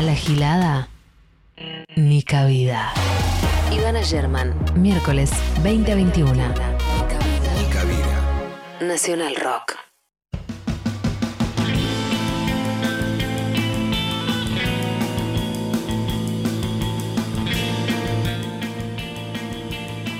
A la gilada, ni cabida. Ivana German, miércoles 2021. Ni cabida. Nacional Rock.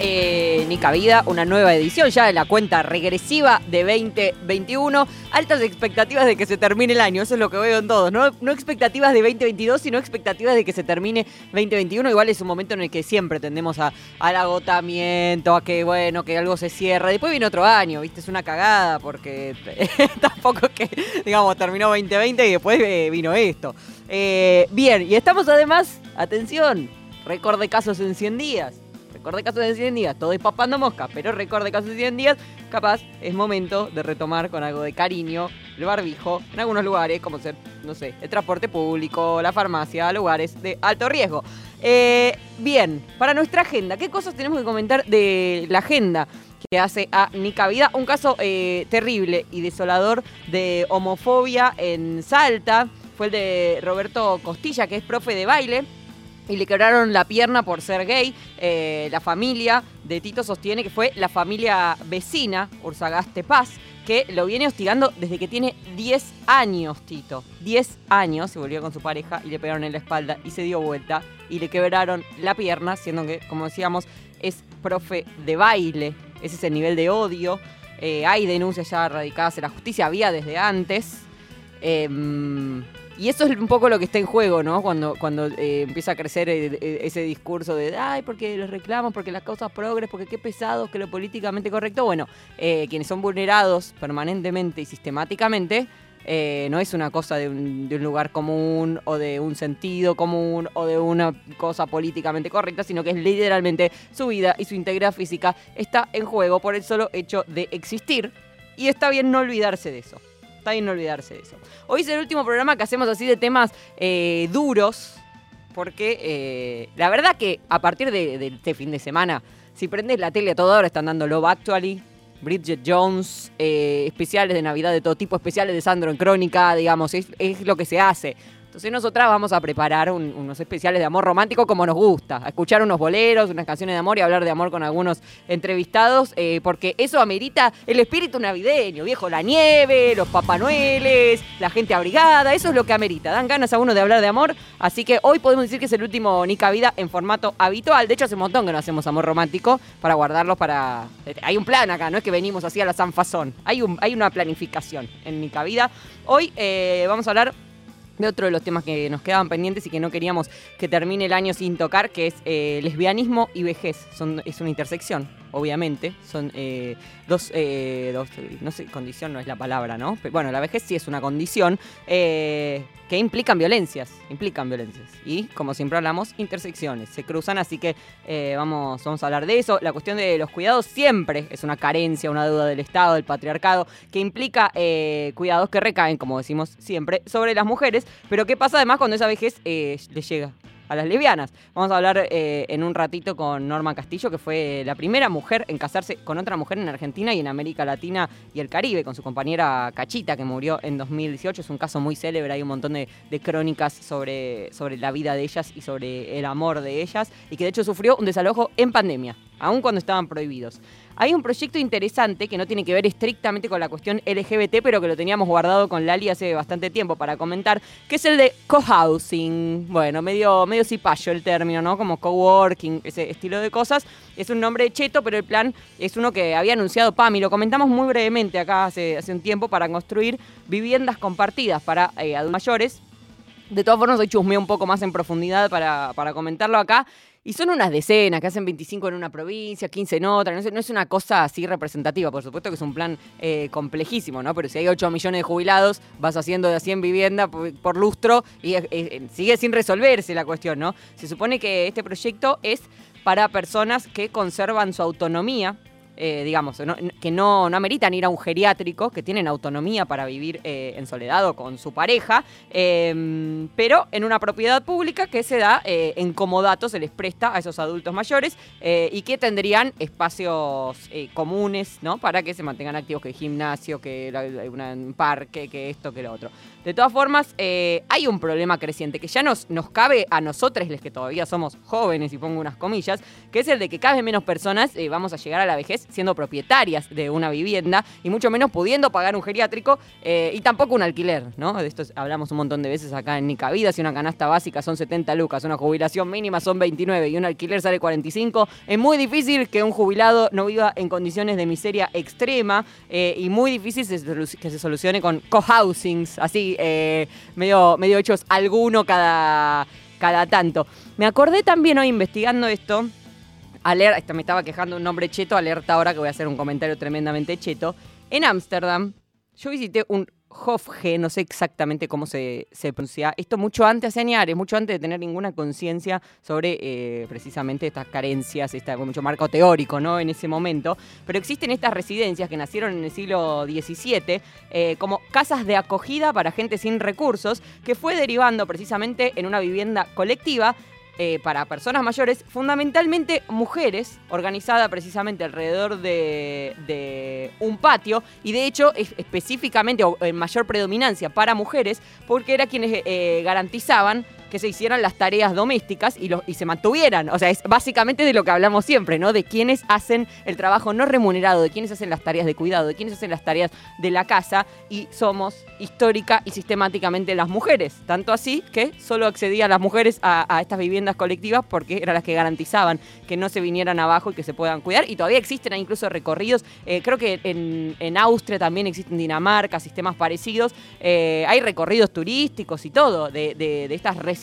eh, Ni Cabida, una nueva edición ya de la cuenta regresiva de 2021. Altas expectativas de que se termine el año, eso es lo que veo en todos. No, no expectativas de 2022, sino expectativas de que se termine 2021. Igual es un momento en el que siempre tendemos a, al agotamiento, a que, bueno, que algo se cierra. Después viene otro año, ¿viste? Es una cagada porque tampoco que, digamos, terminó 2020 y después eh, vino esto. Eh, bien, y estamos además, atención, récord de casos en 100 días récord de casos en 100 días, todo es papando mosca, pero récord de casos en 100 días, capaz es momento de retomar con algo de cariño el barbijo en algunos lugares, como ser, no sé, el transporte público, la farmacia, lugares de alto riesgo. Eh, bien, para nuestra agenda, ¿qué cosas tenemos que comentar de la agenda? que hace a Nica Vida. Un caso eh, terrible y desolador de homofobia en Salta. Fue el de Roberto Costilla, que es profe de baile y le quebraron la pierna por ser gay. Eh, la familia de Tito sostiene que fue la familia vecina, Ursagaste Paz, que lo viene hostigando desde que tiene 10 años, Tito. 10 años, se volvió con su pareja y le pegaron en la espalda y se dio vuelta y le quebraron la pierna, siendo que, como decíamos, es profe de baile. Ese es el nivel de odio. Eh, hay denuncias ya radicadas en la justicia, había desde antes. Em, y eso es un poco lo que está en juego, ¿no? Cuando, cuando eh, empieza a crecer eh, eh, ese discurso de, ay, porque los reclamos, porque las causas progres, porque qué pesados, que lo políticamente correcto. Bueno, quienes son vulnerados permanentemente y sistemáticamente, no es una cosa de un, de un, lugar común o de un sentido común o de una cosa políticamente correcta, sino que es literalmente su vida y su integridad física está en juego por el solo hecho de existir. Y está bien no olvidarse de eso. Está bien olvidarse de eso. Hoy es el último programa que hacemos así de temas eh, duros, porque eh, la verdad que a partir de, este fin de semana, si prendes la tele a toda hora están dando Love Actually, Bridget Jones, eh, especiales de Navidad de todo tipo, especiales de Sandro en Crónica, digamos, es, es lo que se hace. Entonces nosotras vamos a preparar unos especiales de amor romántico como nos gusta, a escuchar unos boleros, unas canciones de amor y hablar de amor con algunos entrevistados, eh, porque eso amerita el espíritu navideño, viejo, la nieve, los papanueles, la gente abrigada, eso es lo que amerita, dan ganas a uno de hablar de amor, así que hoy podemos decir que es el último Nica Vida en formato habitual, de hecho hace un montón que no hacemos amor romántico para guardarlos para... Hay un plan acá, no es que venimos así a la sanfazón, hay una planificación en Nica Vida. Hoy eh, vamos a hablar de otro de los temas que nos quedaban pendientes y que no queríamos que termine el año sin tocar, que es eh, lesbianismo y vejez. Es una intersección, obviamente. Son eh, dos, eh, dos, no sé, condición no es la palabra, ¿no? Pero, bueno, la vejez sí es una condición que implican violencias, implican violencias. Y, como siempre hablamos, intersecciones, se cruzan, así que vamos, vamos a hablar de eso. La cuestión de los cuidados siempre es una carencia, una deuda del Estado, del patriarcado, que implica cuidados que recaen, como decimos siempre, sobre las mujeres pero ¿qué pasa además cuando esa vejez eh, le llega? A las lesbianas. Vamos a hablar eh, en un ratito con Norma Castillo, que fue la primera mujer en casarse con otra mujer en Argentina y en América Latina y el Caribe, con su compañera Cachita, que murió en 2018. Es un caso muy célebre, hay un montón de, crónicas sobre, sobre la vida de ellas y sobre el amor de ellas, y que de hecho sufrió un desalojo en pandemia, aun cuando estaban prohibidos. Hay un proyecto interesante que no tiene que ver estrictamente con la cuestión LGBT, pero que lo teníamos guardado con Lali hace bastante tiempo para comentar, que es el de cohousing. Bueno, medio, medio cipayo el término, ¿no? Como coworking, ese estilo de cosas. Es un nombre cheto, pero el plan es uno que había anunciado PAMI. Lo comentamos muy brevemente acá hace, hace un tiempo para construir viviendas compartidas para eh, adultos mayores. De todas formas, hoy chusmeé un poco más en profundidad para, para comentarlo acá. Y son unas decenas, que hacen 25 en una provincia, 15 en otra. No es, una cosa así representativa. Por supuesto que es un plan eh, complejísimo, ¿no? Pero si hay 8 millones de jubilados, vas haciendo de 100 viviendas por, lustro y eh, sigue sin resolverse la cuestión, ¿no? Se supone que este proyecto es para personas que conservan su autonomía eh, digamos, que no, no ameritan ir a un geriátrico, que tienen autonomía para vivir eh, en soledad o con su pareja, em, pero en una propiedad pública que se da eh, en comodato, se les presta a esos adultos mayores y que tendrían espacios comunes, ¿no? Para que se mantengan activos, que el gimnasio, que un parque, que esto, que lo otro. De todas formas, eh, hay un problema creciente que ya nos, nos cabe a nosotros, los que todavía somos jóvenes, y pongo unas comillas, que es el de que cada vez menos personas eh, vamos a llegar a la vejez siendo propietarias de una vivienda y mucho menos pudiendo pagar un geriátrico eh, y tampoco un alquiler, ¿no? De esto hablamos un montón de veces acá en Nica Vida, si una canasta básica son 70 lucas, una jubilación mínima son 29 y un alquiler sale 45, es muy difícil que un jubilado no viva en condiciones de miseria extrema y muy difícil que se solucione con cohousings, así eh, medio, medio hechos alguno cada, cada tanto. Me acordé también hoy investigando esto, alerta, me estaba quejando un nombre cheto, alerta ahora que voy a hacer un comentario tremendamente cheto. En Ámsterdam, yo visité un Hofge, no sé exactamente cómo se, pronuncia, esto mucho antes de Añares, mucho antes de tener ninguna conciencia sobre eh, precisamente estas carencias, está mucho marco teórico ¿no? en ese momento, pero existen estas residencias que nacieron en el siglo XVII eh, como casas de acogida para gente sin recursos, que fue derivando precisamente en una vivienda colectiva eh, para personas mayores, fundamentalmente mujeres, organizada precisamente alrededor de, un patio, y de hecho específicamente o en mayor predominancia para mujeres, porque era quienes eh, garantizaban que se hicieran las tareas domésticas y, se mantuvieran. O sea, es básicamente de lo que hablamos siempre, ¿no? De quienes hacen el trabajo no remunerado, de quienes hacen las tareas de cuidado, de quienes hacen las tareas de la casa y somos histórica y sistemáticamente las mujeres. Tanto así que solo accedían las mujeres a, estas viviendas colectivas porque eran las que garantizaban que no se vinieran abajo y que se puedan cuidar. Y todavía existen incluso recorridos. Eh, creo que en, Austria también existen Dinamarca, sistemas parecidos. Eh, hay recorridos turísticos y todo de, estas residencias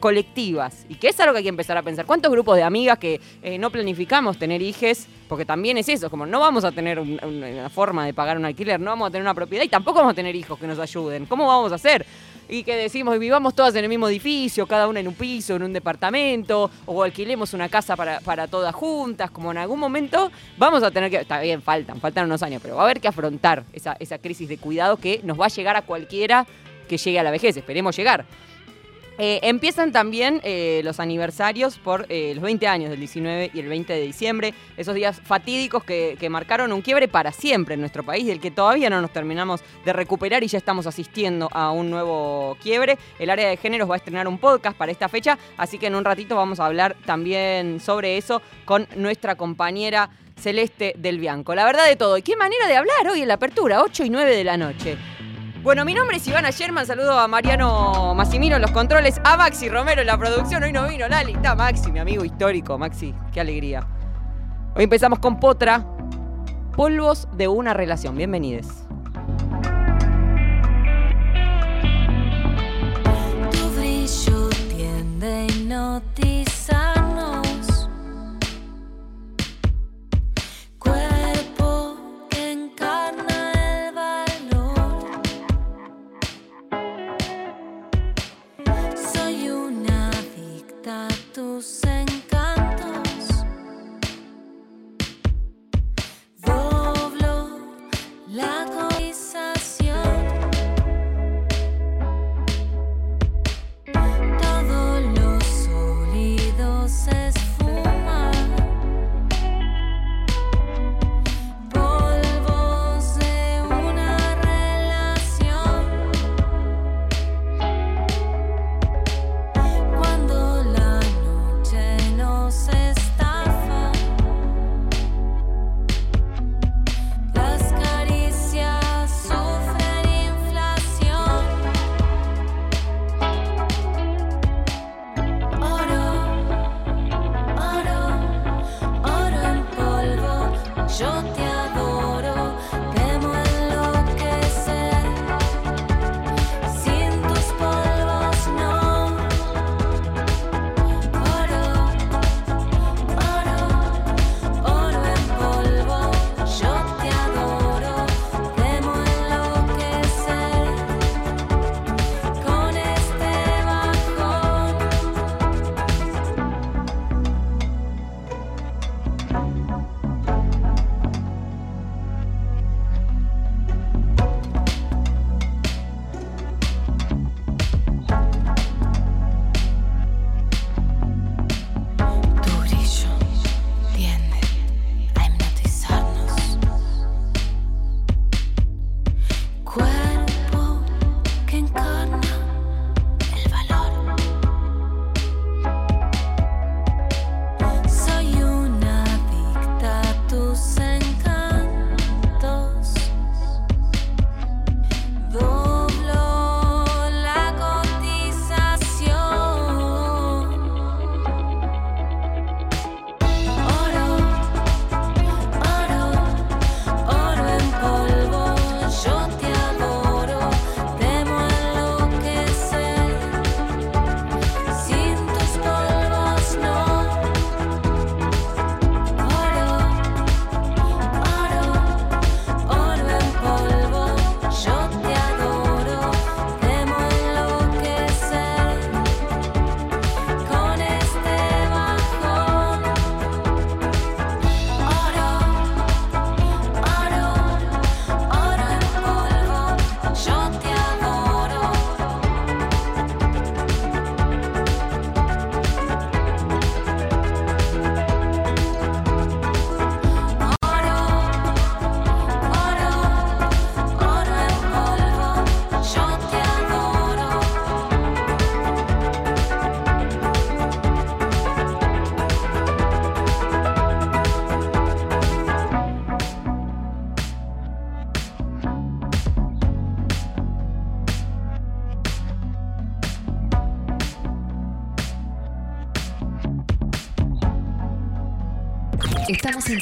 colectivas. Y que es algo que hay que empezar a pensar. ¿Cuántos grupos de amigas que eh, no planificamos tener hijes? Porque también es eso, como no vamos a tener una forma de pagar un alquiler, no vamos a tener una propiedad y tampoco vamos a tener hijos que nos ayuden. ¿Cómo vamos a hacer? y que decimos vivamos todas en el mismo edificio, cada una en un piso, en un departamento, o alquilemos una casa para, para, todas juntas, como en algún momento vamos a tener que, está bien, faltan, faltan unos años, pero va a haber que afrontar esa, esa crisis de cuidado que nos va a llegar a cualquiera que llegue a la vejez, esperemos llegar. Eh, empiezan también eh, los aniversarios por eh, los 20 años del 19 y el 20 de diciembre, esos días fatídicos que, marcaron un quiebre para siempre en nuestro país, del que todavía no nos terminamos de recuperar y ya estamos asistiendo a un nuevo quiebre. El área de géneros va a estrenar un podcast para esta fecha, así que en un ratito vamos a hablar también sobre eso con nuestra compañera Celeste del Bianco. La verdad de todo, y qué manera de hablar hoy en la apertura, 8 y 9 de la noche. Bueno, mi nombre es Ivana Sherman, saludo a Mariano Massimino en los controles, a Maxi Romero en la producción, hoy no vino Lali, está Maxi, mi amigo histórico, Maxi, qué alegría. Hoy empezamos con Potra, polvos de una relación, bienvenidos. Tu tiende La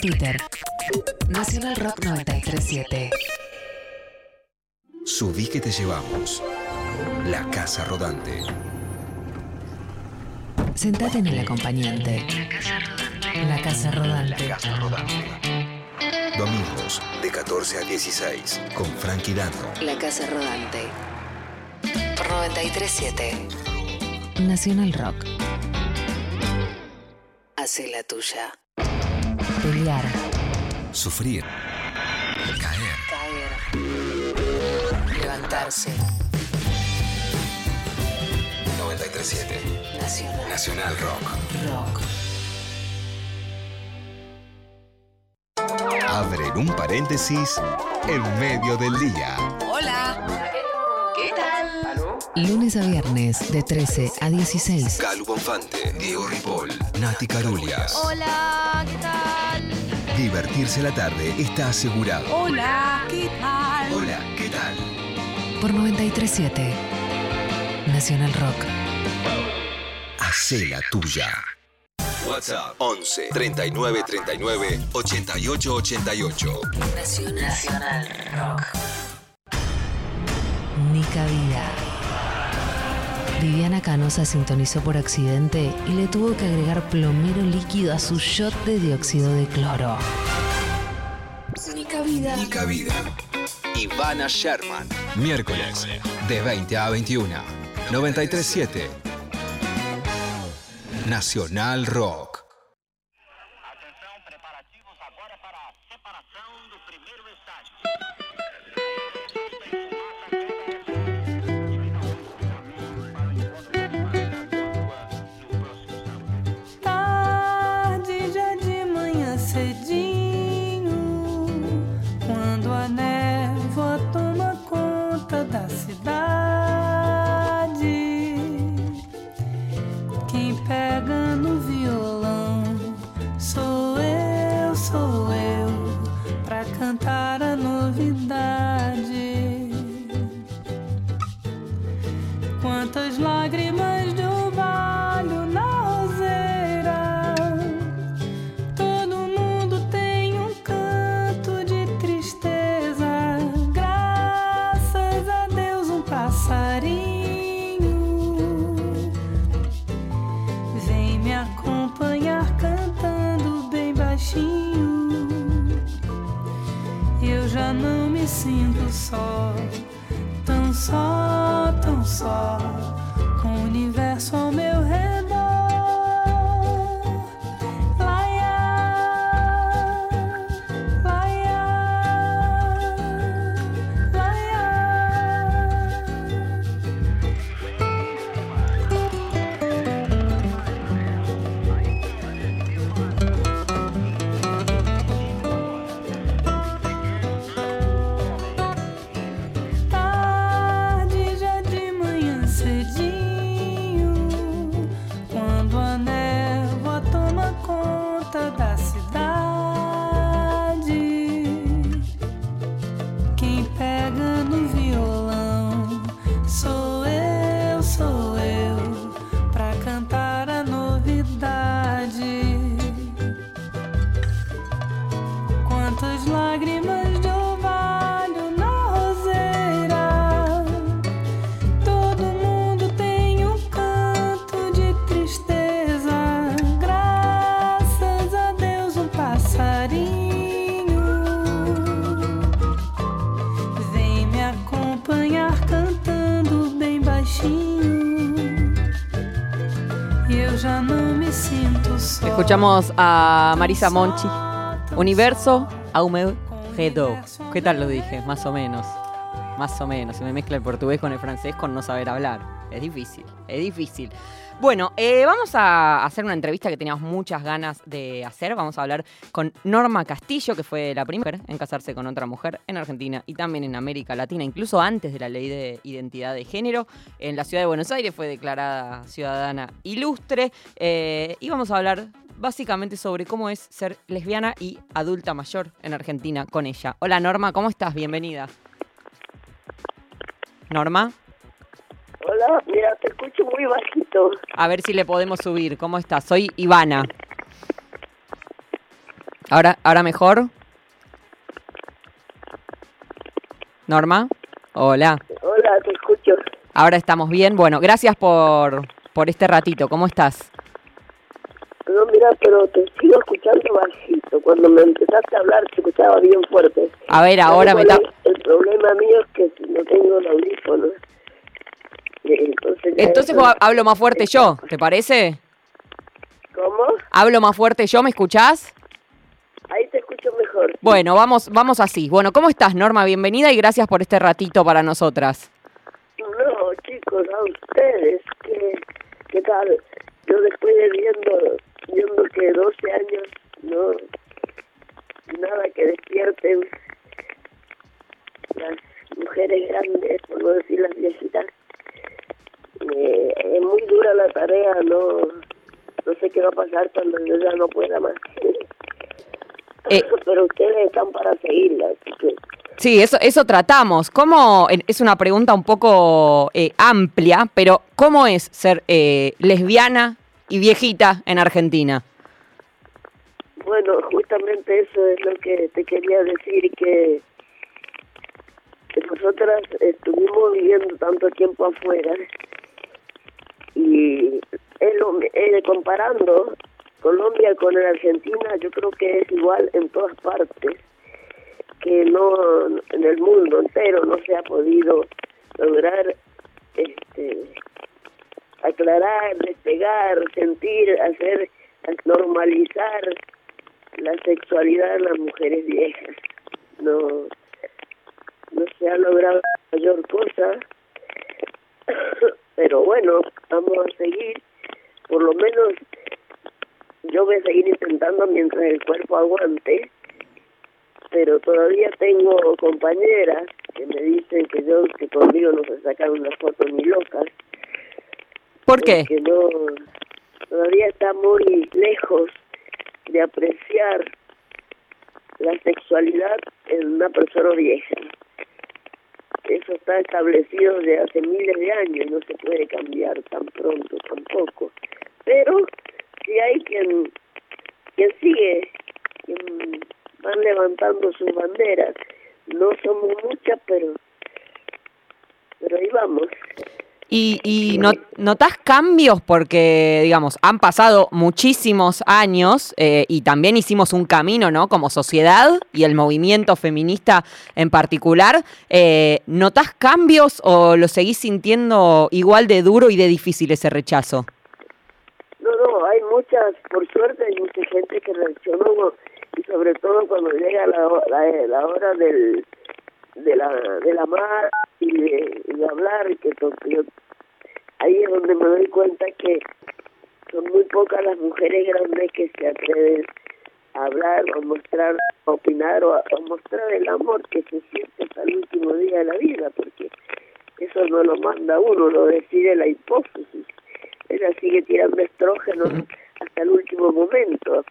Twitter. Nacional Rock 937. Subí que te llevamos. La Casa Rodante. Sentate en el acompañante. La Casa Rodante. Casa Rodante. Domingos de 14 a 16 con Frankie Dando. La Casa Rodante. Por 937. Nacional Rock. Hace la tuya. Pelear. Sufrir. Caer. Caer. Levantarse. 937. Nacional Nacional Rock. Rock. Abren un paréntesis en medio del día. Lunes a viernes de 13 a 16. Calu Bonfante, Diego Ripoll, Nati Carulias. Hola, ¿qué tal? Divertirse la tarde está asegurado. Hola, ¿qué tal? Hola, ¿qué tal? Por 937. Nacional Rock. Hacé la tuya. WhatsApp 11 39 39 88 88. Nacional, Rock. Nica Vida. Viviana Canosa sintonizó por accidente y le tuvo que agregar plomero líquido a su shot de dióxido de cloro. Nica Vida. Nica Vida. Ivana Sherman. Miércoles de 20 a 21. 937. Nacional Rock. Acompanhar cantando bem baixinho. E eu já não me sinto só. Escuchamos a Marisa Monchi. Universo Aume Redo. ¿Qué tal lo dije? Más o menos. Más o menos. Se me mezcla el portugués con el francés con no saber hablar. Es difícil, es difícil. Bueno, eh, vamos a hacer una entrevista que teníamos muchas ganas de hacer. Vamos a hablar con Norma Castillo, que fue la primera en casarse con otra mujer en Argentina y también en América Latina, incluso antes de la ley de identidad de género. En la ciudad de Buenos Aires fue declarada ciudadana ilustre. Eh, y vamos a hablar básicamente sobre cómo es ser lesbiana y adulta mayor en Argentina con ella. Hola Norma, ¿cómo estás? Bienvenida. Norma, Hola, mira, te escucho muy bajito. a ver si le podemos subir. ¿Cómo estás? Soy Ivana. ¿Ahora, ahora mejor? Norma, hola. Hola, te escucho. Ahora estamos bien. Bueno, gracias por, por este ratito. ¿Cómo estás? No, mira, pero te sigo escuchando bajito. Cuando me empezaste a hablar, te escuchaba bien fuerte. A ver, ahora ¿Sabes me está... es? El problema mío es que no tengo el audífono. Eh, Entonces, Entonces eso- hablo más fuerte yo, ¿te parece? ¿Cómo? Hablo más fuerte yo, ¿me escuchás? Ahí te escucho mejor. Bueno, vamos, vamos así. Bueno, ¿cómo estás, Norma? Bienvenida y gracias por este ratito para nosotras. No, chicos, a ustedes, ¿qué, qué tal? Yo después de viendo, viendo que 12 años, no, nada que despierten las mujeres grandes, por no decir las viejitas, eh, es muy dura la tarea, no, no sé qué va a pasar cuando yo ya no pueda más. Eh. Pero ustedes están para seguirla, así que... Sí, eso, eso tratamos. ¿Cómo, es una pregunta un poco eh, amplia, pero ¿cómo es ser eh, lesbiana y viejita en Argentina? Bueno, justamente eso es lo que te quería decir, que, que nosotras estuvimos viviendo tanto tiempo afuera y es lo, eh, comparando Colombia con la Argentina, yo creo que es igual en todas partes, que no en el mundo entero no se ha podido lograr este aclarar, despegar, sentir, hacer, normalizar la sexualidad de las mujeres viejas. No, no se ha logrado mayor cosa, pero bueno, vamos a seguir. Por lo menos yo voy a seguir intentando mientras el cuerpo aguante, pero todavía tengo compañeras que me dicen que yo que conmigo no se sacan una foto ni locas ¿Por qué? porque no todavía está muy lejos de apreciar la sexualidad en una persona vieja. Eso está establecido desde hace miles de años, no se puede cambiar tan pronto tampoco. Pero si hay quien, quien sigue, quien van levantando sus banderas. No somos muchas, pero, pero ahí vamos. ¿Y, y no- notás cambios? Porque, digamos, han pasado muchísimos años eh, y también hicimos un camino, ¿no? Como sociedad y el movimiento feminista en particular. Eh, ¿Notás cambios o lo seguís sintiendo igual de duro y de difícil ese rechazo? No, no, hay muchas, por suerte hay mucha gente que reaccionó y sobre todo cuando llega la, la, la hora del, de la del amar y de, y de hablar y que yo- ahí es donde me doy cuenta que son muy pocas las mujeres grandes que se atreven a hablar o a mostrar, a opinar o a, a mostrar el amor que se siente hasta el último día de la vida, porque eso no lo manda uno, lo decide la hipófisis. Ella sigue tirando estrógenos hasta el último momento.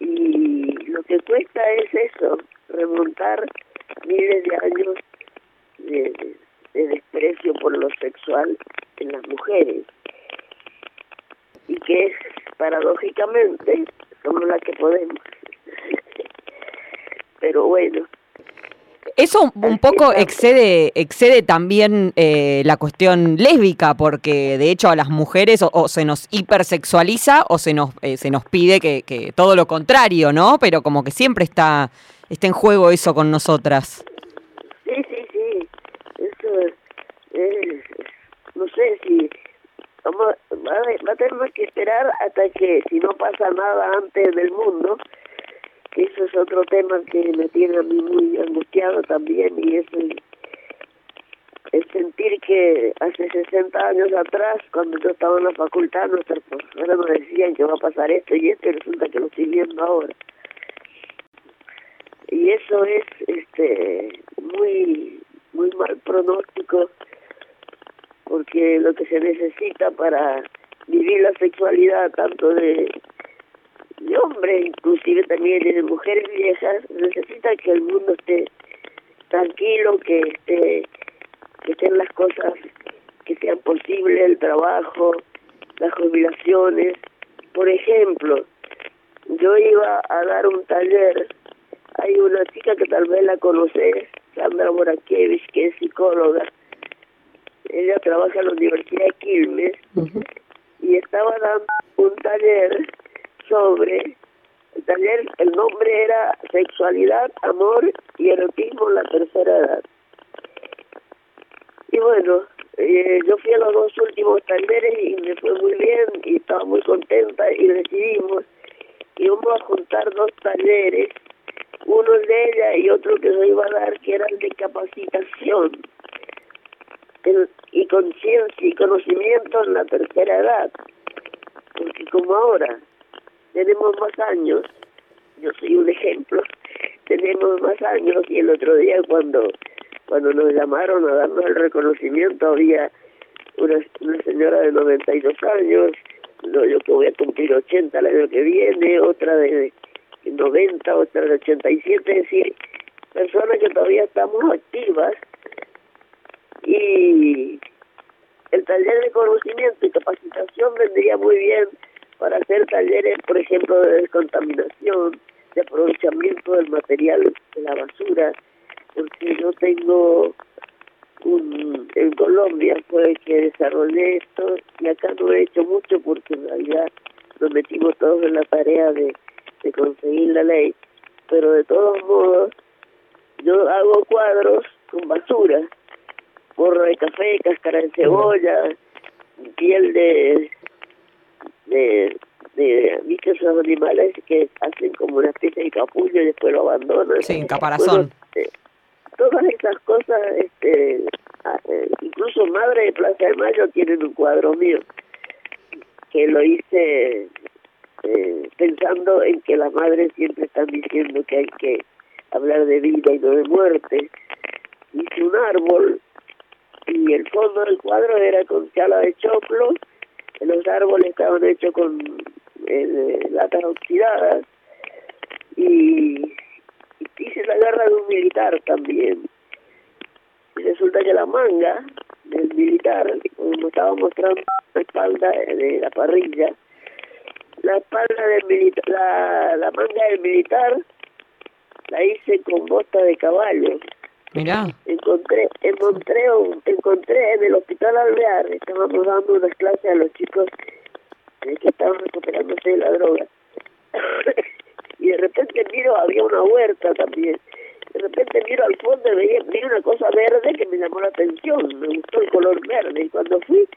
Y lo que cuesta es eso, remontar miles de años de, de- de desprecio por lo sexual en las mujeres. Y que es, paradójicamente, somos las que podemos. Pero bueno, Eso un- poco excede, excede también eh, la cuestión lésbica, porque de hecho a las mujeres o, o se nos hipersexualiza o se nos, eh, se nos pide que, que todo lo contrario, ¿no? Pero como que siempre está, está en juego eso con nosotras. Sí, sí, sí. Eso es, es- no sé si vamos, va, a, va a tener que esperar hasta que si no pasa nada antes del mundo, eso es otro tema que me tiene a mí muy angustiado también y es el, el sentir que hace 60 años atrás, cuando yo estaba en la facultad, nuestros profesores nos decían que va a pasar esto y esto y resulta que lo estoy viendo ahora. Y eso es este muy muy mal pronóstico porque lo que se necesita para vivir la sexualidad tanto de, de hombres inclusive también de mujeres viejas necesita que el mundo esté tranquilo que esté que estén las cosas que sean posibles el trabajo las jubilaciones por ejemplo yo iba a dar un taller. Hay una chica que tal vez la conoces, Sandra Morakevich, que es psicóloga. Ella trabaja en la Universidad de Quilmes y estaba dando un taller sobre el taller, el nombre era Sexualidad, Amor y Erotismo en la Tercera Edad. Y bueno, eh, yo fui a los dos últimos talleres y me fue muy bien y estaba muy contenta y decidimos que íbamos a juntar dos talleres, uno de ella y otro que se iba a dar que eran de capacitación el- y conciencia y conocimiento en la tercera edad. Porque como ahora tenemos más años, yo soy un ejemplo, tenemos más años y el otro día cuando cuando nos llamaron a darnos el reconocimiento había una, una señora de 92 años, no, yo que voy a cumplir 80 el año que viene, otra de 90, otra de 87, es decir, personas que todavía estamos activas y el taller de conocimiento y capacitación vendría muy bien para hacer talleres, por ejemplo, de descontaminación, de aprovechamiento del material de la basura, porque yo tengo un, en Colombia fue que desarrollé esto y acá no he hecho mucho porque en realidad nos metimos todos en la tarea de, de conseguir la ley, pero de todos modos yo hago cuadros con basura, borra de café, cáscara de cebolla, piel de de, de esos animales que hacen como una especie de capullo y después lo abandonan. Sí, caparazón. Bueno, eh, todas esas cosas, este, ah, eh, incluso Madre de Plaza de Mayo tienen un cuadro mío que lo hice eh, pensando en que las madres siempre están diciendo que hay que hablar de vida y no de muerte. Hice un árbol y el fondo del cuadro era con chala de choclo, los árboles estaban hechos con eh, latas oxidadas y, hice la garra de un militar también. Y resulta que la manga del militar, como estaba mostrando la espalda de la parrilla, la espalda del militar, la, la manga del militar la hice con bota de caballo. Mirá. Encontré, encontré, un- encontré en el hospital Alvear, estábamos dando unas clases a los chicos eh, que estaban recuperándose de la droga. y de repente miro, había una huerta también. De repente miro al fondo y veía, vi una cosa verde que me llamó la atención, me gustó el color verde. Y cuando fui,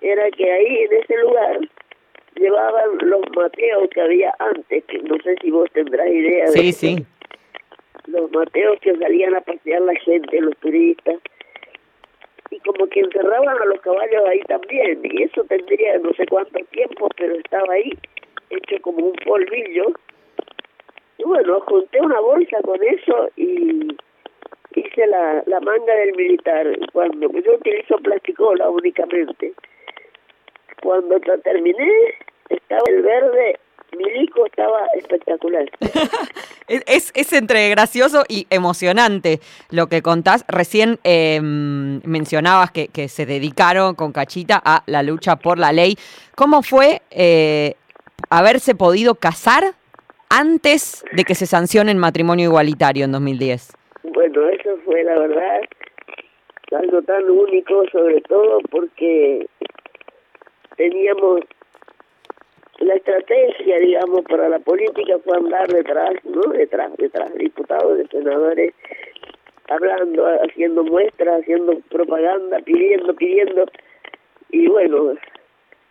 era que ahí en ese lugar llevaban los mateos que había antes, que no sé si vos tendrás idea de Sí, eso sí. Los mateos que salían a pasear la gente, los turistas, y como que encerraban a los caballos ahí también, y eso tendría no sé cuánto tiempo, pero estaba ahí, hecho como un polvillo. Y bueno, junté una bolsa con eso y hice la, la manga del militar. Cuando yo utilizo plasticola únicamente. Cuando la terminé, estaba el verde, milico estaba espectacular. Es, es, entre gracioso y emocionante lo que contás. Recién eh, mencionabas que, que se dedicaron con Cachita a la lucha por la ley. ¿Cómo fue eh, haberse podido casar antes de que se sancione el matrimonio igualitario en 2010? Bueno, eso fue la verdad algo tan único, sobre todo porque teníamos la estrategia, digamos, para la política fue andar detrás, ¿no? Detrás, detrás de diputados, de senadores, hablando, haciendo muestras, haciendo propaganda, pidiendo, pidiendo. Y bueno,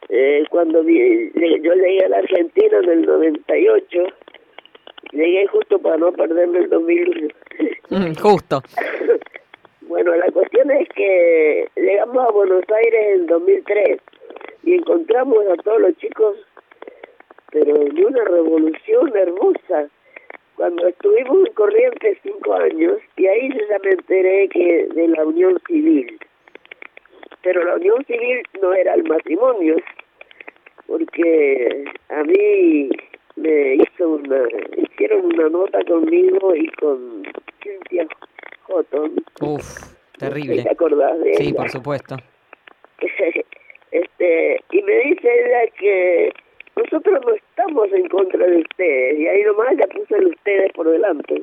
eh, cuando vi- yo llegué a la Argentina en el 98, llegué justo para no perderme el 2001. Mm, justo. Bueno, la cuestión es que llegamos a Buenos Aires en 2003 y encontramos a todos los chicos, pero de una revolución hermosa. Cuando estuvimos en Corrientes cinco años, y ahí ya me enteré que de la unión civil. Pero la unión civil no era el matrimonio, porque a mí me hizo una, hicieron una nota conmigo y con Cynthia Houghton, Uf, ¿Te terrible. acordás de Sí, ella? por supuesto. este y me dice ella que nosotros no estamos en contra de ustedes, y ahí nomás ya puse ustedes por delante.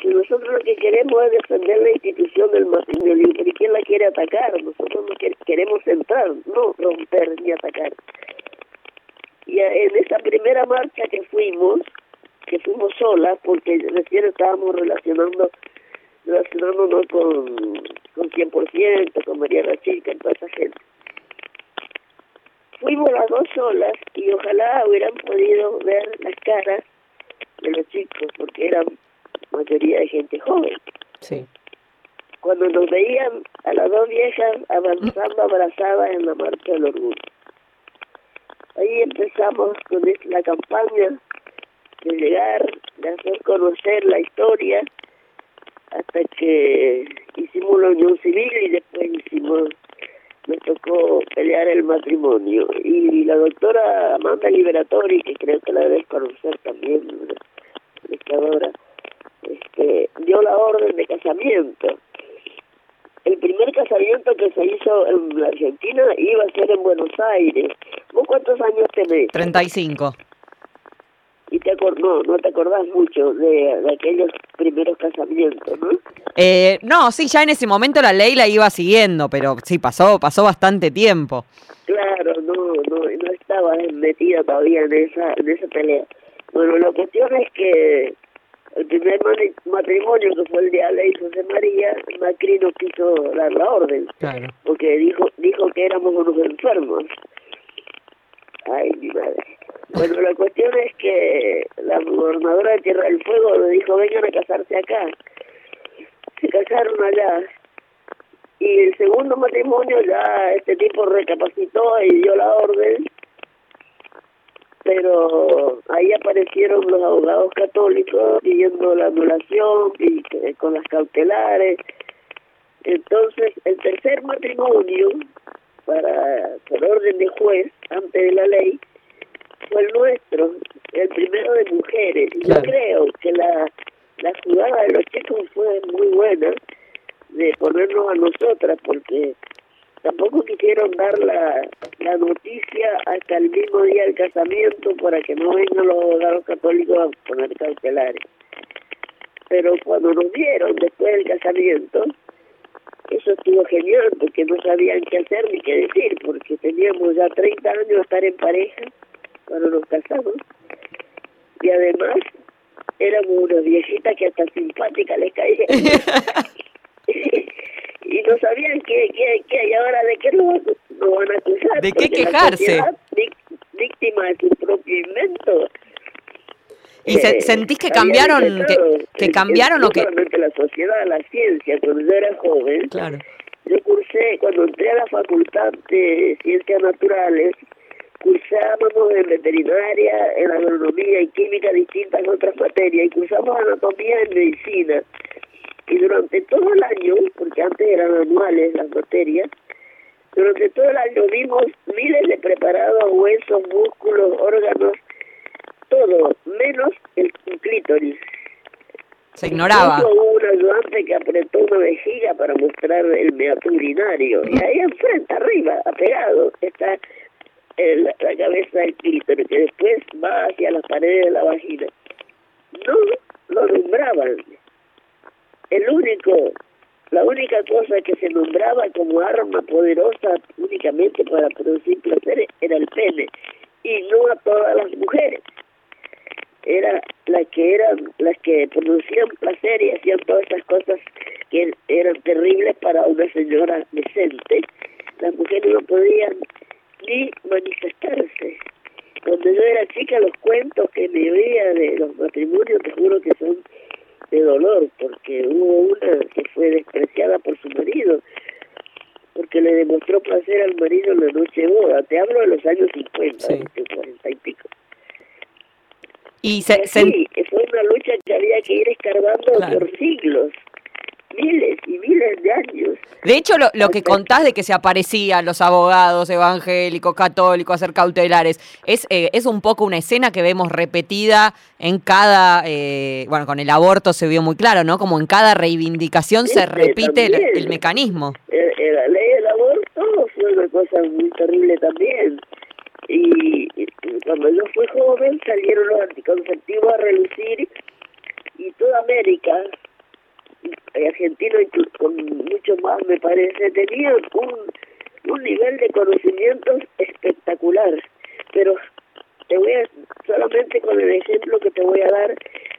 Si nosotros lo que queremos es defender la institución del matrimonio ¿y quién la quiere atacar? Nosotros no quer- queremos entrar, no romper ni atacar. Y en esa primera marcha que fuimos, que fuimos solas, porque recién estábamos relacionando relacionándonos con, con 100%, con María la Chica, toda esa gente. Fuimos las dos solas y ojalá hubieran podido ver las caras de los chicos, porque eran mayoría de gente joven. Sí. Cuando nos veían a las dos viejas avanzando abrazadas en la marcha del orgullo. Ahí empezamos con la campaña de llegar, de hacer conocer la historia, hasta que hicimos la unión civil y después hicimos, me tocó pelear el matrimonio. Y la doctora Amanda Liberatori, que creo que la debes conocer también, una este, dio la orden de casamiento. El primer casamiento que se hizo en la Argentina iba a ser en Buenos Aires. ¿Vos cuántos años tenés? 35. Y te acor no, no te acordás mucho de, de aquellos primeros casamientos, ¿no? Eh, no, sí, ya en ese momento la ley la iba siguiendo, pero sí, pasó, pasó bastante tiempo. Claro, no, no, no estaba metida todavía en esa, en esa pelea. Bueno, la cuestión es que el primer matrimonio que fue el de Ale y José María, Macri no quiso dar la orden, Claro. porque dijo, dijo que éramos unos enfermos. Ay, mi madre. Bueno, la cuestión es que la gobernadora de Tierra del Fuego le dijo, vengan a casarse acá. Se casaron allá. Y el segundo matrimonio ya este tipo recapacitó y dio la orden, pero ahí aparecieron los abogados católicos pidiendo la anulación y con las cautelares. Entonces, el tercer matrimonio, para por orden de juez, antes de la ley, fue el nuestro, el primero de mujeres. Y Claro. Yo creo que la, la jugada de los chicos fue muy buena de ponernos a nosotras, porque tampoco quisieron dar la, la noticia hasta el mismo día del casamiento para que no vengan los abogados católicos a poner cautelares. Pero cuando nos vieron después del casamiento, eso estuvo genial porque no sabían qué hacer ni qué decir, porque teníamos ya 30 años de estar en pareja cuando nos casamos. Y además éramos unas viejitas que hasta simpática les caía. y no sabían qué, qué, qué, y ahora de qué nos, nos van a acusar. ¿De qué quejarse? víctima de su propio invento. ¿Y Eh, sentís que cambiaron, que, que cambiaron o que...? La sociedad, la ciencia, cuando yo era joven, Claro. yo cursé, cuando entré a la facultad de ciencias naturales, cursábamos en veterinaria, en agronomía y química, distintas otras materias, y cursamos anatomía en medicina. Y durante todo el año, porque antes eran anuales las materias, durante todo el año vimos miles de preparados, huesos, músculos, órganos, todo, menos el clítoris. Se ignoraba. Hubo un ayudante que apretó una vejiga para mostrar el meato urinario. Y ahí enfrente, arriba, apegado, está el- la cabeza del clítoris, que después va hacia las paredes de la vagina. No lo nombraban. El único, la única cosa que se nombraba como arma poderosa únicamente para producir placer era el pene. Y no a todas las mujeres era las que eran las que producían placer y hacían todas esas cosas que eran terribles para una señora decente las mujeres no podían ni manifestarse cuando yo era chica los cuentos que me oía de los matrimonios te juro que son de dolor porque hubo una que fue despreciada por su marido porque le demostró placer al marido en la noche de boda te hablo de los años 50 Sí. de 40 y pico Y se, se- Sí, fue una lucha que había que ir escarbando Claro. por siglos, miles y miles de años. de hecho, lo, lo que contás de que se aparecían los abogados evangélicos, católicos, a hacer cautelares, es, eh, es un poco una escena que vemos repetida en cada, eh, bueno, con el aborto se vio muy claro, ¿no? Como en cada reivindicación se Este, repite el, mecanismo. Eh, eh, la ley del aborto fue una cosa muy terrible también. Y, y cuando yo fui joven salieron los anticonceptivos a relucir y toda América, y Argentina inclu- con mucho más me parece, tenían un, un nivel de conocimientos espectacular. Pero te voy a, solamente con el ejemplo que te voy a dar,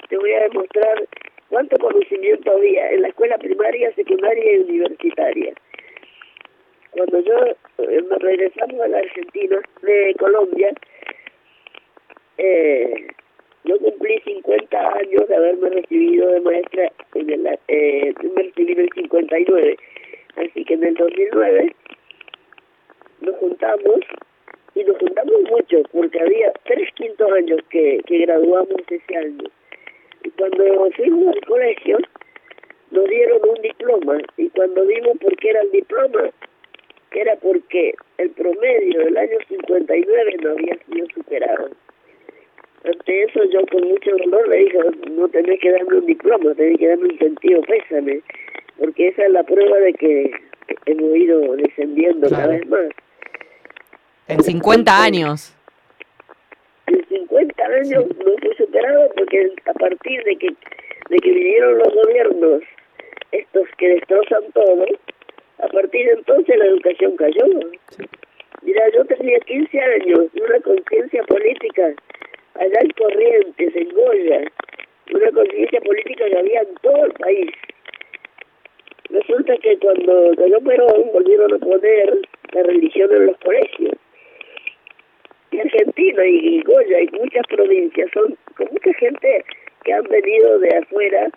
te voy a demostrar cuánto conocimiento había en la escuela primaria, secundaria y universitaria. Cuando yo eh, regresamos a la Argentina, de Colombia, eh, yo cumplí 50 años de haberme recibido de maestra, en el, eh, me en el 59, así que en el 2009 nos juntamos y nos juntamos mucho porque había tres quintos años que, que graduamos ese año. Y cuando fuimos al colegio nos dieron un diploma y cuando vimos por qué era el diploma, era porque el promedio del año 59 no había sido superado. Ante eso yo con mucho dolor le dije, no tenés que darme un diploma, tenés que darme un sentido pésame, porque esa es la prueba de que hemos ido descendiendo cada vez más. En 50 años. En 50 años no fue superado porque a partir de que de que vinieron los gobiernos estos que destrozan todo, a partir de entonces la educación cayó. Mira, yo tenía 15 años y una conciencia política allá en Corrientes, en Goya, una conciencia política que había en todo el país. Resulta que cuando cayó Perón volvieron a poner la religión en los colegios. Y Argentina y Goya y muchas provincias son con mucha gente que han venido de afuera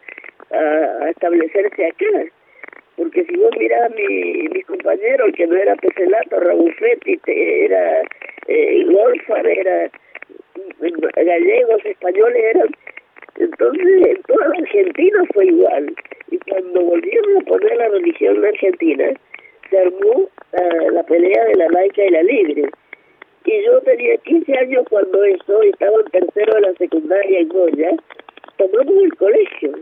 a, a establecerse acá. Porque si vos mirás mi, mis compañeros, que no era Peselato, Raúl Fetti, te- era eh, Golfar, era gallegos, españoles, eran... Entonces, en toda la Argentina fue igual. Y cuando volvieron a poner la religión en Argentina, se armó ah, la pelea de la laica y la libre. Y yo tenía 15 años cuando eso, estaba en tercero de la secundaria en Goya, tomamos el colegio.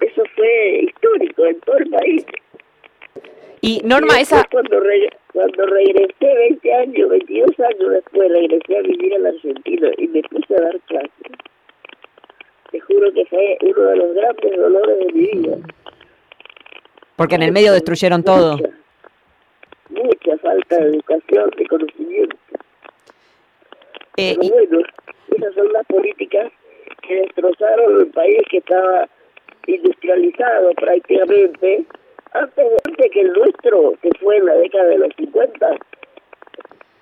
Eso fue histórico en todo el país. Y Norma, Y esa... Cuando, re- cuando regresé 20 años, 22 años después, regresé a vivir a la Argentina y me puse a dar clases. Te juro que fue uno de los grandes dolores de mi vida. Porque en el medio destruyeron todo. Mucha, mucha falta de educación, de conocimiento. Eh, Pero bueno, esas son las políticas que destrozaron el país que estaba industrializado prácticamente. Antes, antes que el nuestro, que fue en la década de los 50,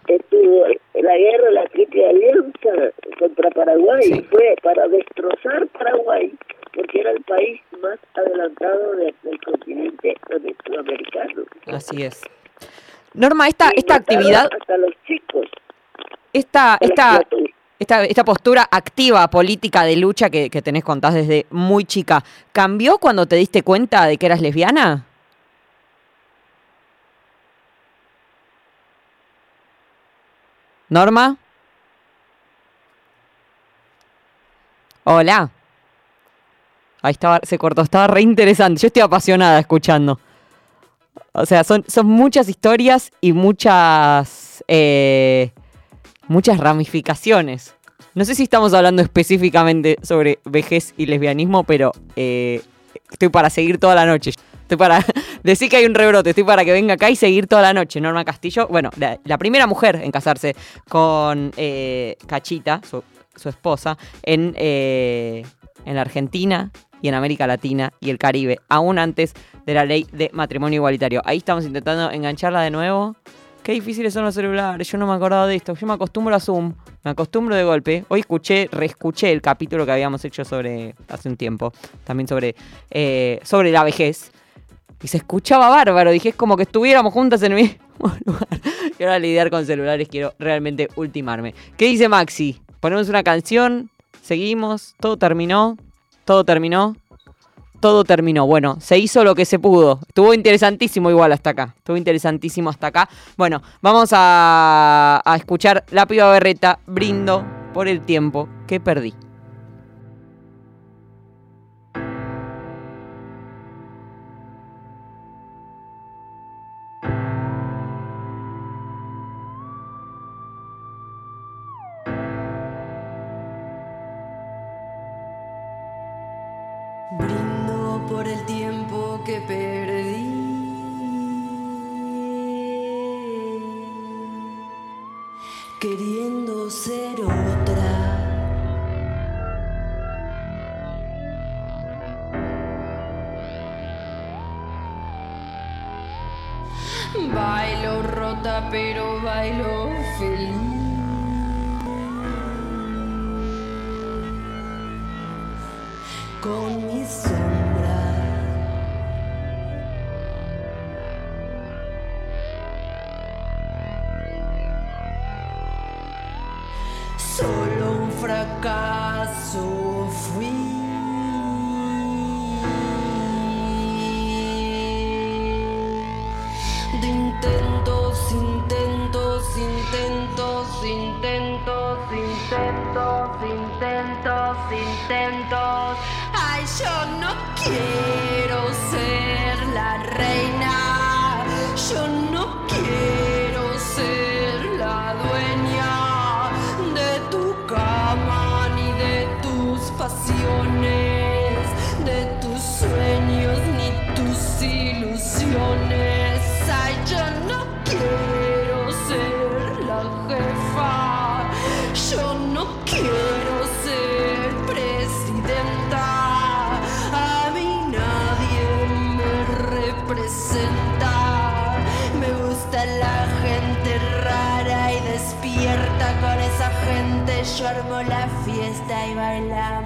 estuvo la guerra de la Triple Alianza contra Paraguay. Sí. Fue para destrozar Paraguay, porque era el país más adelantado de- del continente sudamericano. Así es. Norma, esta, Y esta actividad, Hasta los chicos. esta, esta, esta, esta postura activa política de lucha que, que tenés contás desde muy chica, ¿cambió cuando te diste cuenta de que eras lesbiana? Norma. Hola. Ahí estaba, se cortó, estaba re interesante. Yo estoy apasionada escuchando. O sea, son, son muchas historias y muchas. eh, muchas ramificaciones. No sé si estamos hablando específicamente sobre vejez y lesbianismo, pero eh, estoy para seguir toda la noche. Estoy para decir que hay un rebrote, estoy para que venga acá y seguir toda la noche. Norma Castillo, bueno, la, primera mujer en casarse con eh, Cachita, su, su esposa, en, eh, en la Argentina y en América Latina y el Caribe, aún antes de la ley de matrimonio igualitario. Ahí estamos intentando engancharla de nuevo. Qué difíciles son los celulares, yo no me acordaba de esto. Yo me acostumbro a Zoom, me acostumbro de golpe. Hoy escuché, reescuché el capítulo que habíamos hecho sobre, hace un tiempo, también sobre, eh, sobre la vejez. Y se escuchaba bárbaro, dije, es como que estuviéramos juntas en el mismo lugar. Y ahora lidiar con celulares quiero realmente ultimarme. ¿Qué dice Maxi? Ponemos una canción, seguimos, todo terminó, todo terminó. Todo terminó. Bueno, se hizo lo que se pudo. Estuvo interesantísimo igual hasta acá. Estuvo interesantísimo hasta acá. Bueno, vamos a, a escuchar La Piba Berreta. Brindo por el tiempo que perdí. por el tiempo que perdí. Queriendo ser otra. Bailo rota, pero bailo y bailamos.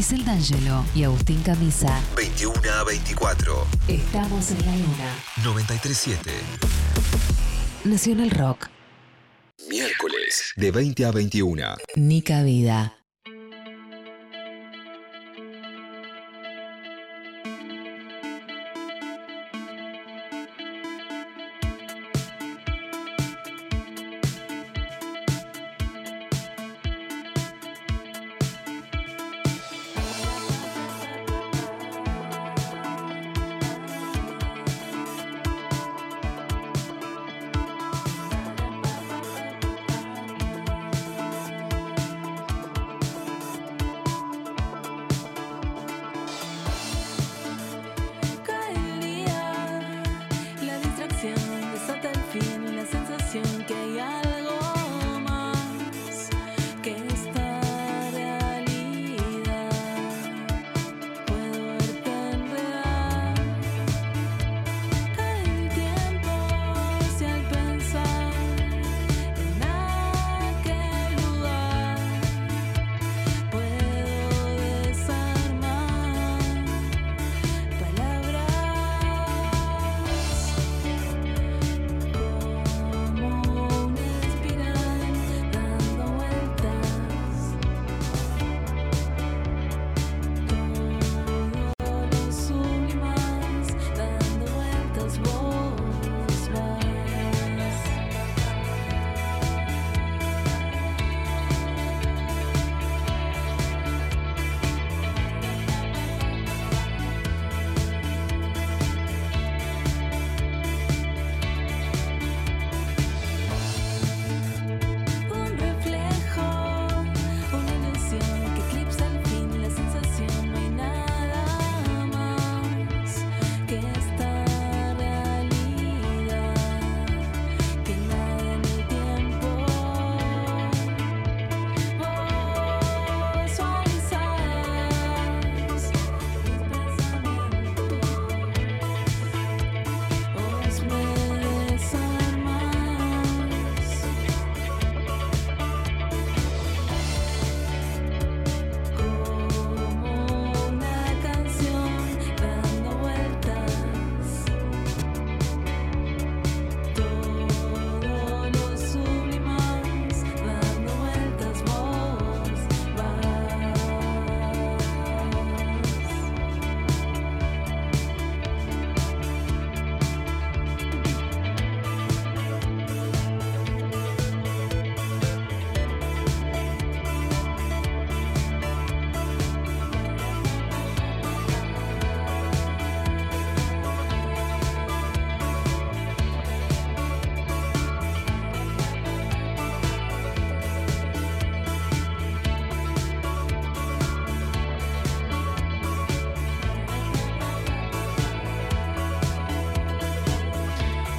Grisel D'Angelo y Agustín Camisa. 21 a 24. Estamos en la luna. 937. Nacional Rock. Miércoles, de 20 a 21. Nica Vida.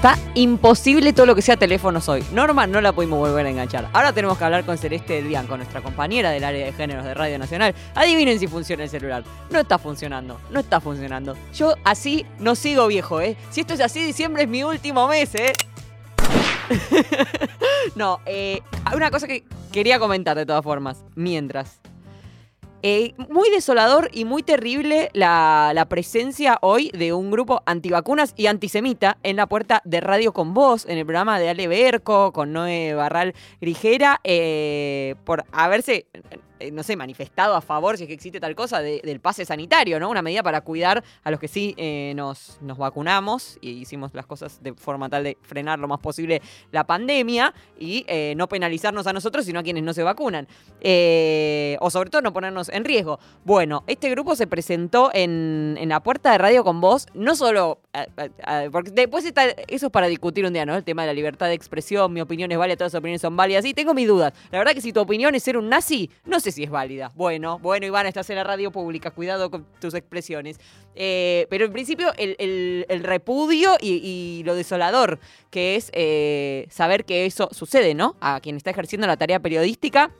Está imposible todo lo que sea teléfonos hoy. Norma no la pudimos volver a enganchar. Ahora tenemos que hablar con Celeste Dian, con nuestra compañera del área de géneros de Radio Nacional. Adivinen si funciona el celular. No está funcionando, no está funcionando. Yo así no sigo viejo, ¿eh? Si esto es así, diciembre es mi último mes, ¿eh? no, eh, una cosa que quería comentar de todas formas, mientras. Eh, muy desolador y muy terrible la, la presencia hoy de un grupo antivacunas y antisemita en la puerta de Radio con Voz, en el programa de Ale Berco, con Noé Barral Grigera, eh, por haberse eh, no sé, manifestado a favor, si es que existe tal cosa, de- del pase sanitario, ¿no? Una medida para cuidar a los que sí eh, nos, nos vacunamos y hicimos las cosas de forma tal de frenar lo más posible la pandemia y eh, no penalizarnos a nosotros, sino a quienes no se vacunan. O sobre todo no ponernos en riesgo. Bueno, este grupo se presentó en, en la puerta de Radio con Voz, no solo... porque después está, eso es para discutir un día, ¿no? El tema de la libertad de expresión, mi opinión es válida, todas las opiniones son válidas. Sí, tengo mis dudas. La verdad que si tu opinión es ser un nazi, no sé si es válida. Bueno, bueno, Iván, estás en la radio pública, cuidado con tus expresiones. Eh, pero en principio el, el- repudio y, y lo desolador que es eh, saber que eso sucede, ¿no? A quien está ejerciendo la tarea periodística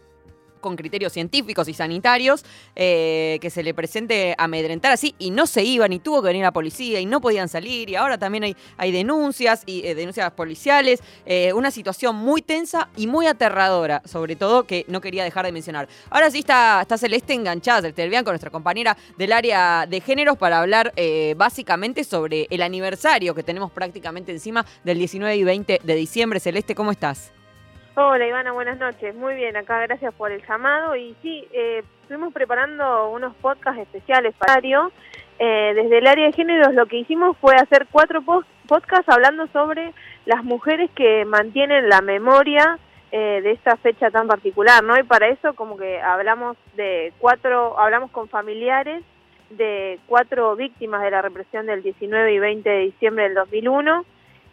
con criterios científicos y sanitarios, eh, que se le presente amedrentar así, y no se iban, y tuvo que venir la policía, y no podían salir, y ahora también hay, hay denuncias, y eh, denuncias policiales, eh, una situación muy tensa y muy aterradora, sobre todo que no quería dejar de mencionar. Ahora sí está, Celeste enganchada, Celeste Delvián, con nuestra compañera del área de géneros, para hablar básicamente sobre el aniversario que tenemos prácticamente encima del 19 y 20 de diciembre. Celeste, ¿cómo estás? Hola Ivana, buenas noches. Muy bien, acá gracias por el llamado. Y sí, eh, estuvimos preparando unos podcasts especiales para radio. Eh, desde el área de géneros lo que hicimos fue hacer cuatro podcasts hablando sobre las mujeres que mantienen la memoria eh, de esta fecha tan particular, ¿no? Y para eso como que hablamos de cuatro, hablamos con familiares de cuatro víctimas de la represión del 19 y 20 de diciembre del 2001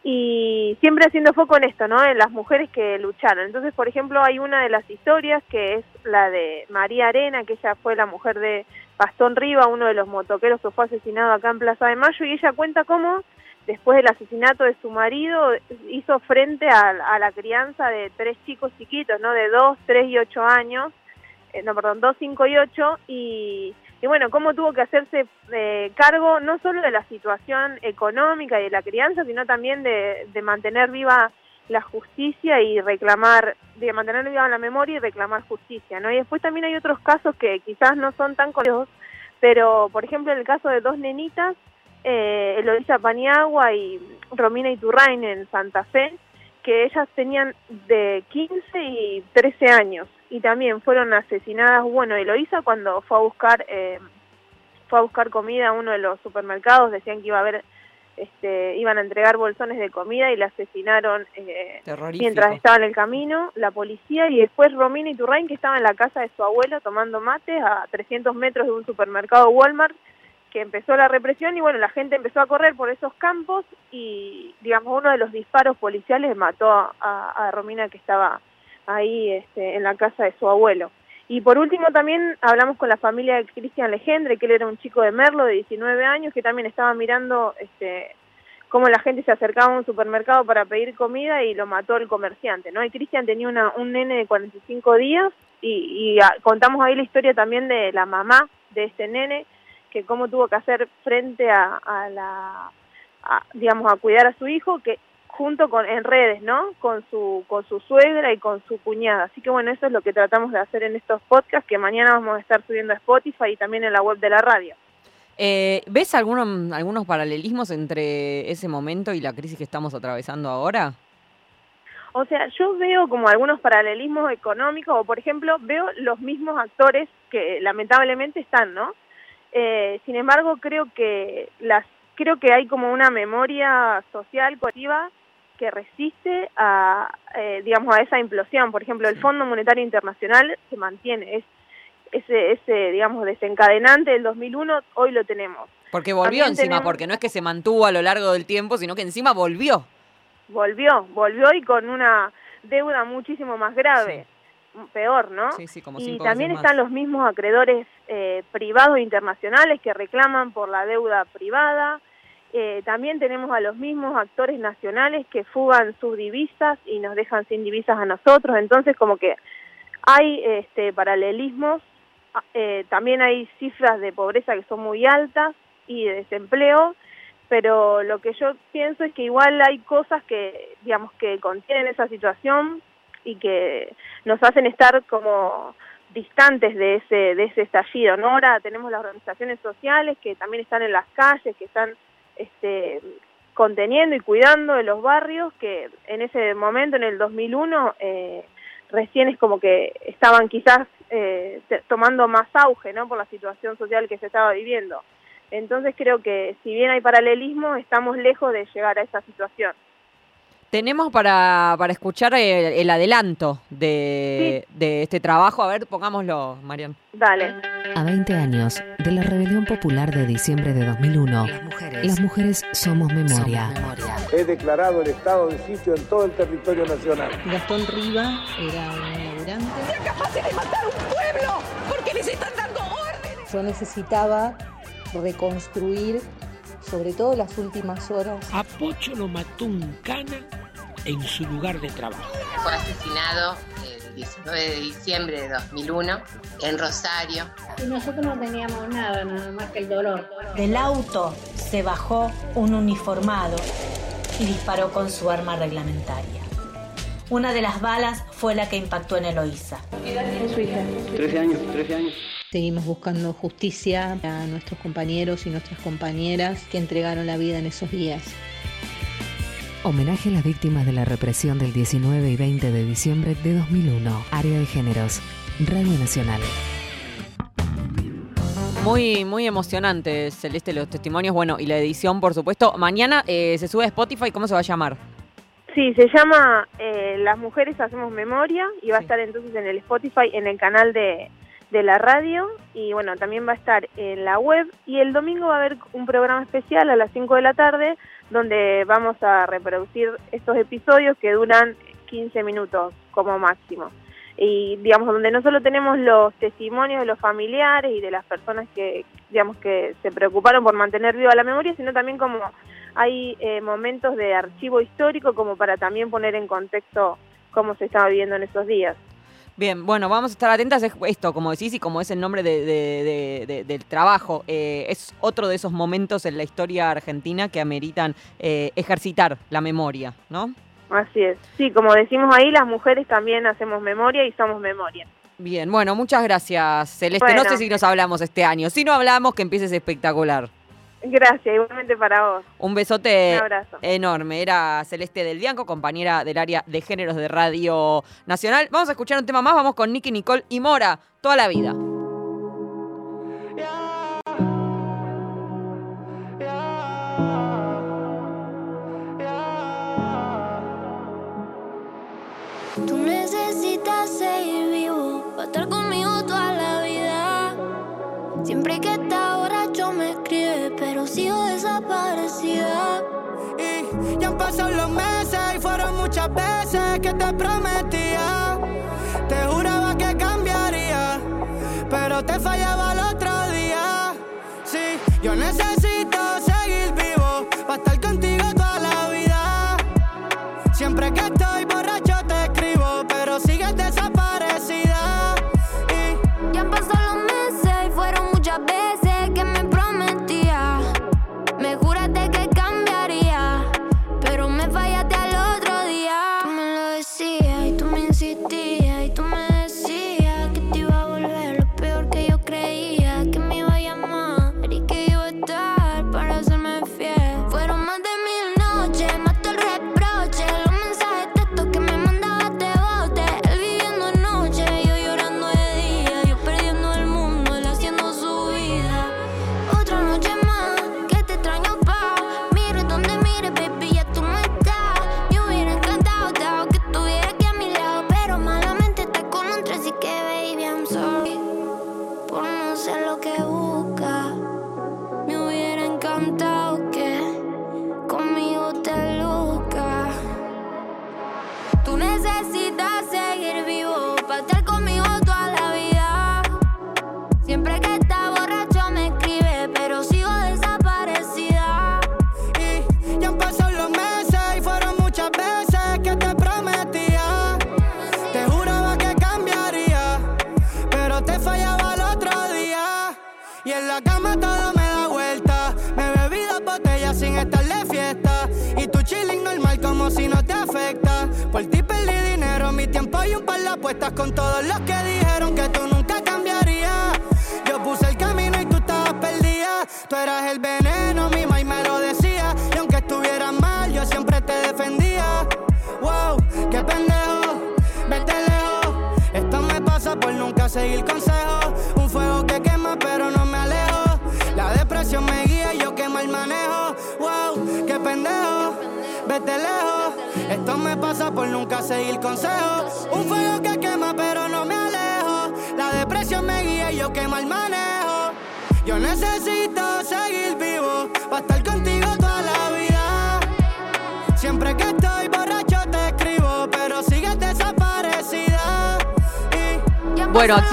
y siempre haciendo foco en esto, ¿no? En las mujeres que lucharon. Entonces, por ejemplo, hay una de las historias que es la de María Arena, que ella fue la mujer de Gastón Riva, uno de los motoqueros que fue asesinado acá en Plaza de Mayo, y ella cuenta cómo después del asesinato de su marido hizo frente a, a la crianza de tres chicos chiquitos, ¿no? De dos, tres y ocho años, eh, no, perdón, dos, cinco y ocho, y, y bueno, cómo tuvo que hacerse eh, cargo no solo de la situación económica y de la crianza, sino también de, mantener viva la justicia y reclamar, de mantener viva la memoria y reclamar justicia, ¿no? Y después también hay otros casos que quizás no son tan conocidos, pero por ejemplo el caso de dos nenitas, eh, Eloisa Paniagua y Romina Iturrain en Santa Fe, que ellas tenían de 15 y 13 años y también fueron asesinadas, bueno, Eloisa cuando fue a buscar eh, fue a buscar comida a uno de los supermercados, decían que iba a haber este, iban a entregar bolsones de comida y la asesinaron eh, mientras estaba en el camino la policía y después Romina Iturrain que estaba en la casa de su abuelo tomando mate a 300 metros de un supermercado Walmart que empezó la represión y bueno, la gente empezó a correr por esos campos y digamos uno de los disparos policiales mató a, a Romina que estaba ahí este, en la casa de su abuelo. Y por último también hablamos con la familia de Cristian Legendre, que él era un chico de Merlo de 19 años que también estaba mirando este, cómo la gente se acercaba a un supermercado para pedir comida y lo mató el comerciante, ¿no? Y Cristian tenía una, un nene de 45 días y, y contamos ahí la historia también de la mamá de este nene, que cómo tuvo que hacer frente a, a la, a, digamos, a cuidar a su hijo, que junto con en redes, ¿no? Con su con su suegra y con su cuñada. Así que bueno, eso es lo que tratamos de hacer en estos podcasts que mañana vamos a estar subiendo a Spotify y también en la web de la radio. Eh, ¿Ves algunos, algunos paralelismos entre ese momento y la crisis que estamos atravesando ahora? O sea, yo veo como algunos paralelismos económicos o por ejemplo veo los mismos actores que lamentablemente están, ¿no? Eh, sin embargo, creo que las creo que hay como una memoria social colectiva que resiste a, eh, digamos, a esa implosión. Por ejemplo, el Fondo Monetario Internacional se mantiene, es ese, ese, digamos, desencadenante del 2001, hoy lo tenemos. Porque volvió También encima, tenemos- porque no es que se mantuvo a lo largo del tiempo, sino que encima volvió. Volvió, volvió y con una deuda muchísimo más grave, peor, ¿no? Sí, sí, como y también están los mismos acreedores eh, privados e internacionales que reclaman por la deuda privada eh, también tenemos a los mismos actores nacionales que fugan sus divisas y nos dejan sin divisas a nosotros, entonces como que hay este, paralelismos, ah, eh, también hay cifras de pobreza que son muy altas y de desempleo, pero lo que yo pienso es que igual hay cosas que, digamos, que contienen esa situación y que nos hacen estar como distantes de ese de ese estallido, ¿no? Ahora tenemos las organizaciones sociales que también están en las calles, que están este conteniendo y cuidando de los barrios que en ese momento, en el 2001, eh, recién es como que estaban quizás eh, tomando más auge, ¿no? Por la situación social que se estaba viviendo. Entonces creo que si bien hay paralelismo, estamos lejos de llegar a esa situación. Tenemos para, para escuchar el, el adelanto de, de este trabajo. A ver, pongámoslo, Marian. Dale. A 20 años de la rebelión popular de diciembre de 2001, las mujeres, somos memoria. He declarado el estado de sitio en todo el territorio nacional. Gastón Riva era un laburante. Yo necesitaba reconstruir, sobre todo las últimas horas, A Pocho lo mató un cana en su lugar de trabajo. Fue asesinado el 19 de diciembre de 2001 en Rosario. Y nosotros no teníamos nada, nada más que el dolor. Del auto se bajó un uniformado y disparó con su arma reglamentaria. Una de las balas fue la que impactó en Eloísa. ¿Qué edad tiene su hija? 13 años, 13 años. Seguimos buscando justicia a nuestros compañeros y nuestras compañeras que entregaron la vida en esos días. Homenaje a las víctimas de la represión del 19 y 20 de diciembre de 2001. Área de Géneros. Radio Nacional. Muy, muy emocionante, Celeste, los testimonios. Bueno, y la edición, por supuesto. Mañana eh, se sube a Spotify. ¿Cómo se va a llamar? Sí, se llama eh, Las Mujeres Hacemos Memoria y va a estar entonces en el Spotify, en el canal de, de la radio y bueno, también va a estar en la web y el domingo va a haber un programa especial a las 5 de la tarde donde vamos a reproducir estos episodios que duran 15 minutos como máximo. Y digamos, donde no solo tenemos los testimonios de los familiares y de las personas que, digamos, que se preocuparon por mantener viva la memoria, sino también como hay eh, momentos de archivo histórico como para también poner en contexto cómo se estaba viviendo en esos días. Bien, bueno, vamos a estar atentas. Es esto, como decís, y como es el nombre de- de- de- de- del trabajo, eh, es otro de esos momentos en la historia argentina que ameritan eh, ejercitar la memoria, ¿no? Así es. Sí, como decimos ahí, las mujeres también hacemos memoria y somos memoria. Bien, bueno, muchas gracias, Celeste. No sé si nos hablamos este año. Si no hablamos, que empieces espectacular. Gracias, igualmente para vos. Un besote Un abrazo. enorme. Era Celeste del Bianco, compañera del área de géneros de Radio Nacional. Vamos a escuchar un tema más. Vamos con Nicky Nicole y Mora, toda la vida. Veces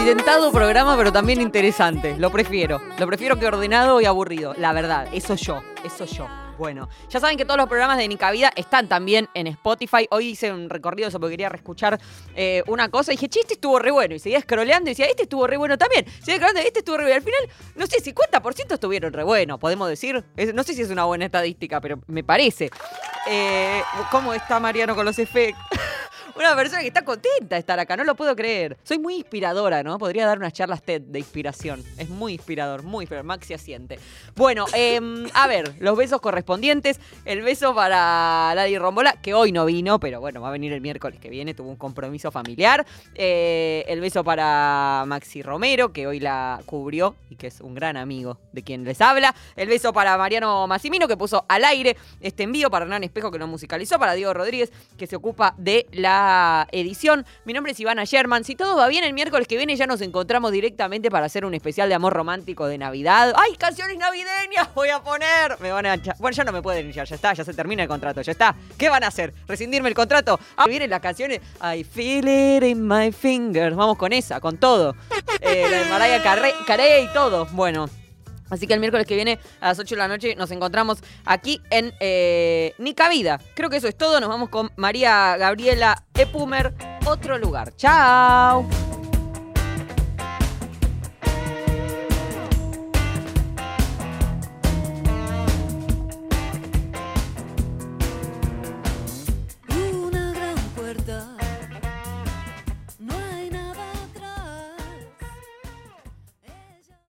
accidentado programa, pero también interesante. Lo prefiero. Lo prefiero que ordenado y aburrido. La verdad, eso yo. Eso yo. Bueno, ya saben que todos los programas de Nica Vida están también en Spotify. Hoy hice un recorrido eso porque quería reescuchar eh, una cosa. Y dije, che, este estuvo re bueno. Y seguía scrolleando y decía, este estuvo re bueno también. Seguía scrolleando, este estuvo re bueno. Al final, no sé, 50% estuvieron re bueno, podemos decir. No sé si es una buena estadística, pero me parece. Eh, ¿Cómo está Mariano con los efectos? Una persona que está contenta de estar acá, no lo puedo creer. Soy muy inspiradora, ¿no? Podría dar unas charlas TED de inspiración. Es muy inspirador, muy inspirador. Maxi asiente. Bueno, em, a ver, los besos correspondientes. El beso para Ladi Rombola, que hoy no vino, pero bueno, va a venir el miércoles que viene, tuvo un compromiso familiar. Eh, el beso para Maxi Romero, que hoy la cubrió y que es un gran amigo de quien les habla. El beso para Mariano Massimino, que puso al aire este envío. Para Hernán Espejo, que lo musicalizó. Para Diego Rodríguez, que se ocupa de la edición. Mi nombre es Ivana Sherman. Si todo va bien, el miércoles que viene ya nos encontramos directamente para hacer un especial de amor romántico de Navidad. ¡Ay, canciones navideñas! Voy a poner. Me van a Bueno, ya no me pueden ya, ya está, ya se termina el contrato, ya está. ¿Qué van a hacer? ¿Rescindirme el contrato? Ah, vienen las canciones. I feel it in my fingers. Vamos con esa, con todo. Eh, Mariah Carey y todo. Bueno. Así que el miércoles que viene a las 8 de la noche nos encontramos aquí en eh, Nica Vida. Creo que eso es todo. Nos vamos con María Gabriela Epumer, otro lugar. ¡Chao!